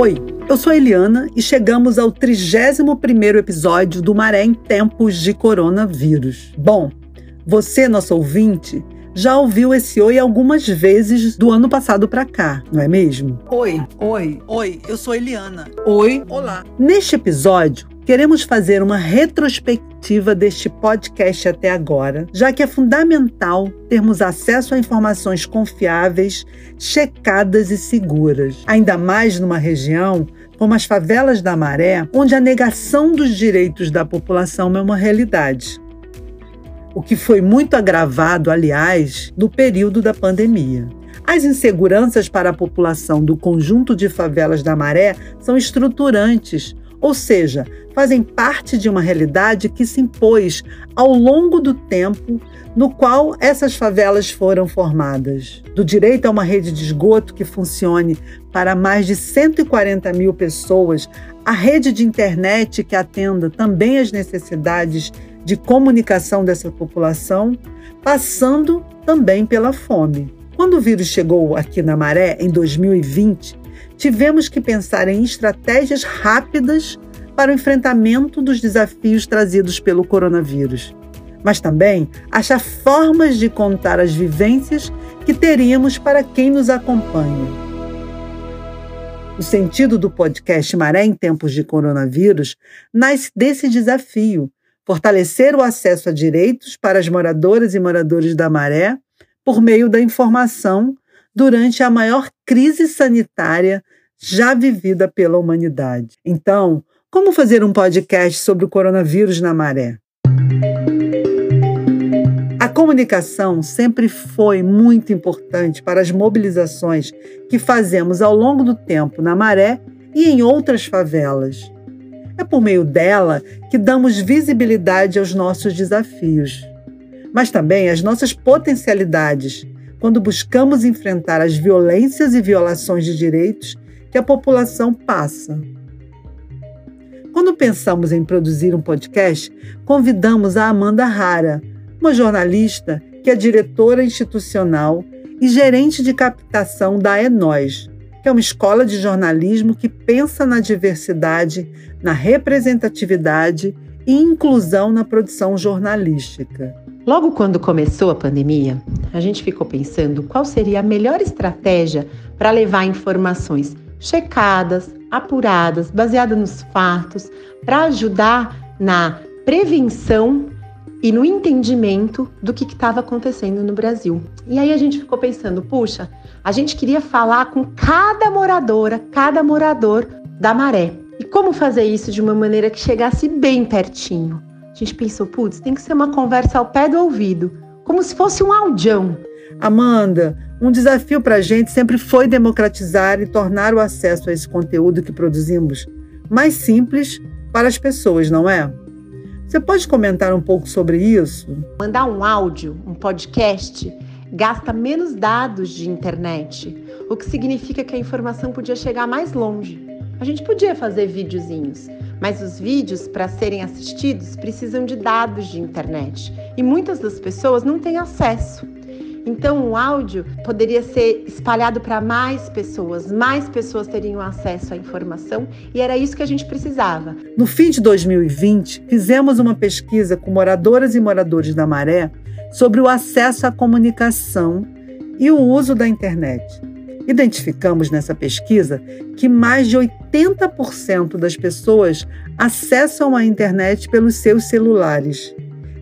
Oi, eu sou a Eliana e chegamos ao 31º episódio do Maré em Tempos de Coronavírus. Bom, você, nosso ouvinte, já ouviu esse oi algumas vezes do ano passado para cá, não é mesmo? Oi, oi, oi, eu sou Eliana. Oi, olá. Neste episódio, queremos fazer uma retrospectiva deste podcast até agora, já que é fundamental termos acesso a informações confiáveis, checadas e seguras, ainda mais numa região como as favelas da Maré, onde a negação dos direitos da população é uma realidade o que foi muito agravado, aliás, no período da pandemia. As inseguranças para a população do conjunto de favelas da Maré são estruturantes, ou seja, fazem parte de uma realidade que se impôs ao longo do tempo no qual essas favelas foram formadas. Do direito a uma rede de esgoto que funcione para mais de 140 mil pessoas, a rede de internet que atenda também as necessidades de comunicação dessa população, passando também pela fome. Quando o vírus chegou aqui na Maré, em 2020, tivemos que pensar em estratégias rápidas para o enfrentamento dos desafios trazidos pelo coronavírus, mas também achar formas de contar as vivências que teríamos para quem nos acompanha. O sentido do podcast Maré em Tempos de Coronavírus nasce desse desafio fortalecer o acesso a direitos para as moradoras e moradores da Maré por meio da informação durante a maior crise sanitária já vivida pela humanidade. Então, como fazer um podcast sobre o coronavírus na Maré? A comunicação sempre foi muito importante para as mobilizações que fazemos ao longo do tempo na Maré e em outras favelas. É por meio dela que damos visibilidade aos nossos desafios, mas também às nossas potencialidades, quando buscamos enfrentar as violências e violações de direitos que a população passa. Quando pensamos em produzir um podcast, convidamos a Amanda Rara, uma jornalista que é diretora institucional e gerente de captação da Enós, que é uma escola de jornalismo que pensa na diversidade, na representatividade e inclusão na produção jornalística. Logo quando começou a pandemia, a gente ficou pensando qual seria a melhor estratégia para levar informações checadas, apuradas, baseadas nos fatos, para ajudar na prevenção e no entendimento do que estava acontecendo no Brasil. E aí a gente ficou pensando, puxa, a gente queria falar com cada moradora, cada morador da Maré. E como fazer isso de uma maneira que chegasse bem pertinho? A gente pensou, putz, tem que ser uma conversa ao pé do ouvido, como se fosse um audião. Amanda, um desafio para a gente sempre foi democratizar e tornar o acesso a esse conteúdo que produzimos mais simples para as pessoas, não é? Você pode comentar um pouco sobre isso? Mandar um áudio, um podcast, gasta menos dados de internet, o que significa que a informação podia chegar mais longe. A gente podia fazer videozinhos, mas os vídeos, para serem assistidos, precisam de dados de internet e muitas das pessoas não têm acesso. Então, o áudio poderia ser espalhado para mais pessoas, mais pessoas teriam acesso à informação e era isso que a gente precisava. No fim de 2020, fizemos uma pesquisa com moradoras e moradores da Maré sobre o acesso à comunicação e o uso da internet. Identificamos nessa pesquisa que mais de 80% das pessoas acessam a internet pelos seus celulares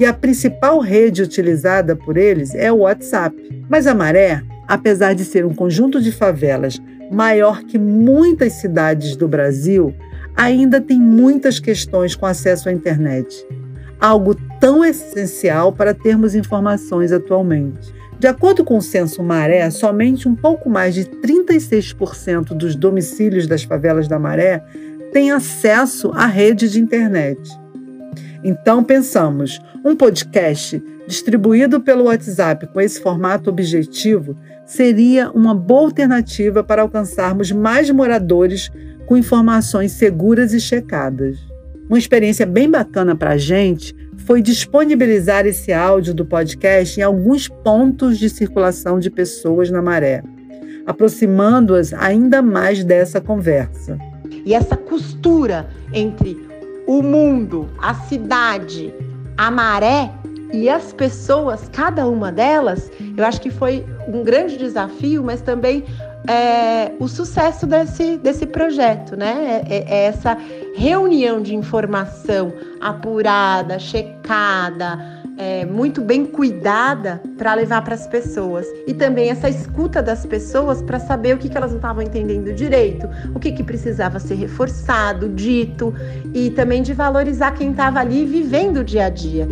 e a principal rede utilizada por eles é o WhatsApp. Mas a Maré, apesar de ser um conjunto de favelas maior que muitas cidades do Brasil, ainda tem muitas questões com acesso à internet. Algo tão essencial para termos informações atualmente. De acordo com o censo Maré, somente um pouco mais de 36% dos domicílios das favelas da Maré têm acesso à rede de internet. Então pensamos, um podcast distribuído pelo WhatsApp com esse formato objetivo seria uma boa alternativa para alcançarmos mais moradores com informações seguras e checadas. Uma experiência bem bacana para a gente foi disponibilizar esse áudio do podcast em alguns pontos de circulação de pessoas na maré. aproximando-as ainda mais dessa conversa. E essa costura entre o mundo, a cidade, a maré e as pessoas, cada uma delas, eu acho que foi um grande desafio, mas também é, o sucesso desse, desse projeto, né? É, é essa reunião de informação apurada, checada, é, muito bem cuidada para levar para as pessoas. E também essa escuta das pessoas para saber o que, que elas não estavam entendendo direito, o que, que precisava ser reforçado, dito, e também de valorizar quem estava ali vivendo o dia a dia.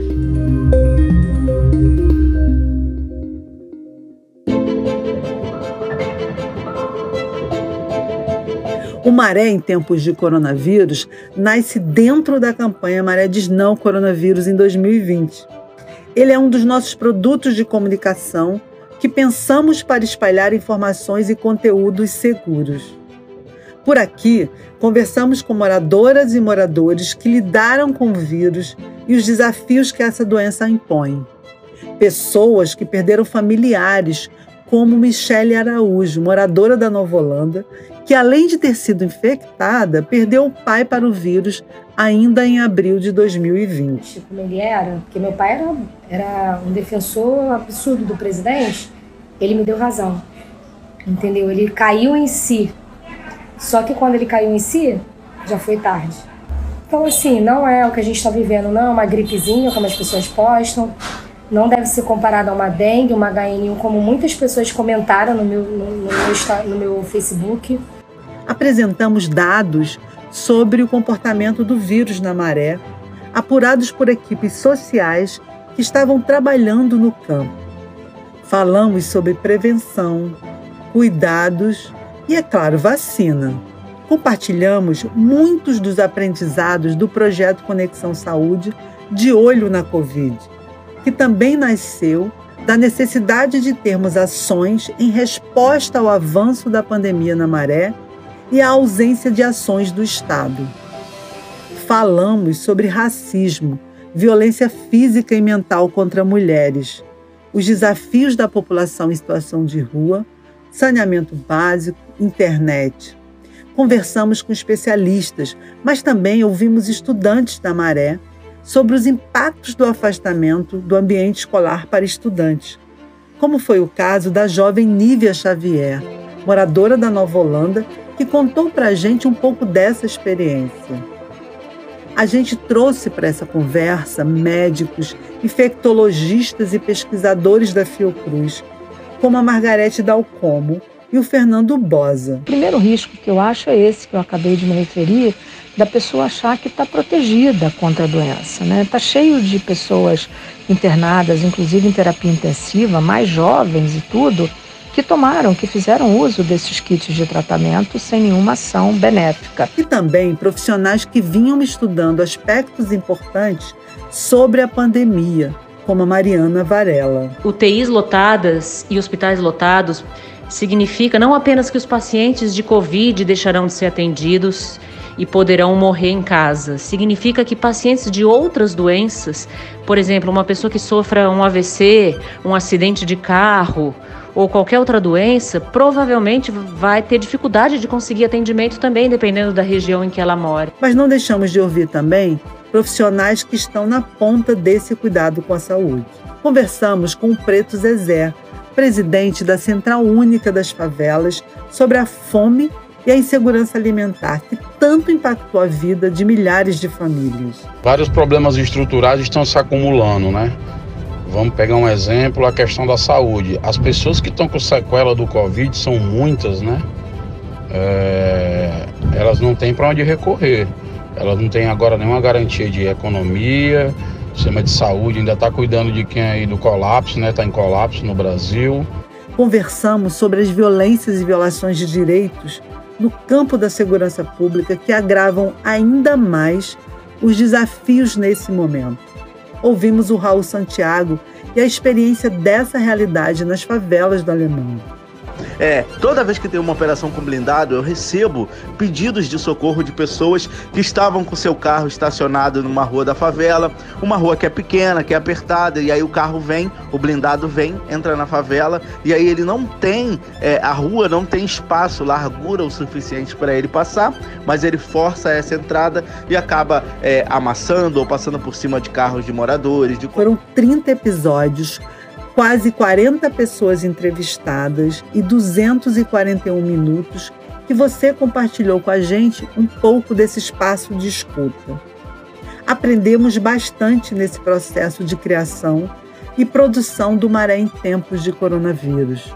O Maré, em tempos de coronavírus, nasce dentro da campanha Maré Diz Não Coronavírus em 2020. Ele é um dos nossos produtos de comunicação que pensamos para espalhar informações e conteúdos seguros. Por aqui, conversamos com moradoras e moradores que lidaram com o vírus e os desafios que essa doença impõe. Pessoas que perderam familiares, como Michele Araújo, moradora da Nova Holanda, que além de ter sido infectada, perdeu o pai para o vírus ainda em abril de 2020. Como ele era, porque meu pai era, era um defensor absurdo do presidente, ele me deu razão. Entendeu? Ele caiu em si. Só que quando ele caiu em si, já foi tarde. Então, assim, não é o que a gente está vivendo, não é uma gripezinha, como as pessoas postam. Não deve ser comparado a uma dengue, uma HN1, como muitas pessoas comentaram no meu, no, no meu, no meu Facebook apresentamos dados sobre o comportamento do vírus na maré, apurados por equipes sociais que estavam trabalhando no campo. Falamos sobre prevenção, cuidados e, é claro, vacina. Compartilhamos muitos dos aprendizados do projeto Conexão Saúde de olho na Covid, que também nasceu da necessidade de termos ações em resposta ao avanço da pandemia na maré e a ausência de ações do Estado. Falamos sobre racismo, violência física e mental contra mulheres, os desafios da população em situação de rua, saneamento básico, internet. Conversamos com especialistas, mas também ouvimos estudantes da Maré sobre os impactos do afastamento do ambiente escolar para estudantes, como foi o caso da jovem Nívia Xavier, moradora da Nova Holanda que contou para a gente um pouco dessa experiência. A gente trouxe para essa conversa médicos, infectologistas e pesquisadores da Fiocruz, como a Margarete Dalcomo e o Fernando Bosa. O primeiro risco que eu acho é esse que eu acabei de me referir, da pessoa achar que está protegida contra a doença. Está né? Tá cheio de pessoas internadas, inclusive em terapia intensiva, mais jovens e tudo, que tomaram, que fizeram uso desses kits de tratamento sem nenhuma ação benéfica. E também profissionais que vinham estudando aspectos importantes sobre a pandemia, como a Mariana Varela. UTIs lotadas e hospitais lotados significa não apenas que os pacientes de Covid deixarão de ser atendidos e poderão morrer em casa. Significa que pacientes de outras doenças, por exemplo, uma pessoa que sofra um AVC, um acidente de carro, ou qualquer outra doença, provavelmente vai ter dificuldade de conseguir atendimento também, dependendo da região em que ela mora. Mas não deixamos de ouvir também profissionais que estão na ponta desse cuidado com a saúde. Conversamos com o Preto Zezé, presidente da Central Única das Favelas, sobre a fome e a insegurança alimentar que tanto impactou a vida de milhares de famílias. Vários problemas estruturais estão se acumulando, né? Vamos pegar um exemplo, a questão da saúde. As pessoas que estão com sequela do Covid são muitas, né? É, elas não têm para onde recorrer. Elas não têm agora nenhuma garantia de economia, sistema de saúde ainda está cuidando de quem aí do colapso, né? Está em colapso no Brasil. Conversamos sobre as violências e violações de direitos no campo da segurança pública que agravam ainda mais os desafios nesse momento ouvimos o Raul Santiago e a experiência dessa realidade nas favelas da Alemanha. É, toda vez que tem uma operação com blindado, eu recebo pedidos de socorro de pessoas que estavam com seu carro estacionado numa rua da favela, uma rua que é pequena, que é apertada, e aí o carro vem, o blindado vem, entra na favela, e aí ele não tem, é, a rua não tem espaço, largura o suficiente para ele passar, mas ele força essa entrada e acaba é, amassando ou passando por cima de carros de moradores. De... Foram 30 episódios quase 40 pessoas entrevistadas e 241 minutos que você compartilhou com a gente um pouco desse espaço de escuta. Aprendemos bastante nesse processo de criação e produção do Maré em tempos de coronavírus.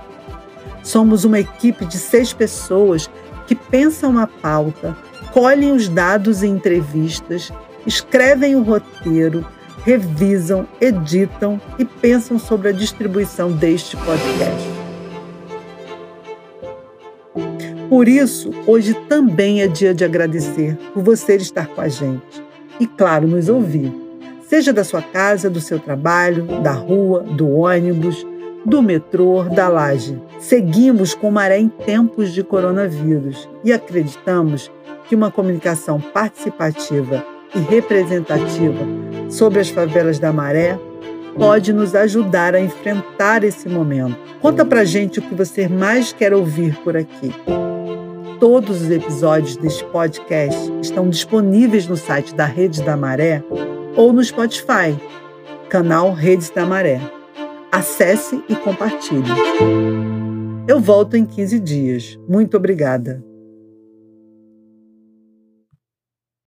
Somos uma equipe de seis pessoas que pensam a pauta, colhem os dados e entrevistas, escrevem o roteiro, revisam, editam e pensam sobre a distribuição deste podcast. Por isso, hoje também é dia de agradecer por você estar com a gente e, claro, nos ouvir. Seja da sua casa, do seu trabalho, da rua, do ônibus, do metrô, da laje. Seguimos com maré em tempos de coronavírus e acreditamos que uma comunicação participativa e representativa sobre as favelas da Maré pode nos ajudar a enfrentar esse momento. Conta pra gente o que você mais quer ouvir por aqui. Todos os episódios deste podcast estão disponíveis no site da Rede da Maré ou no Spotify, canal Redes da Maré. Acesse e compartilhe. Eu volto em 15 dias. Muito obrigada.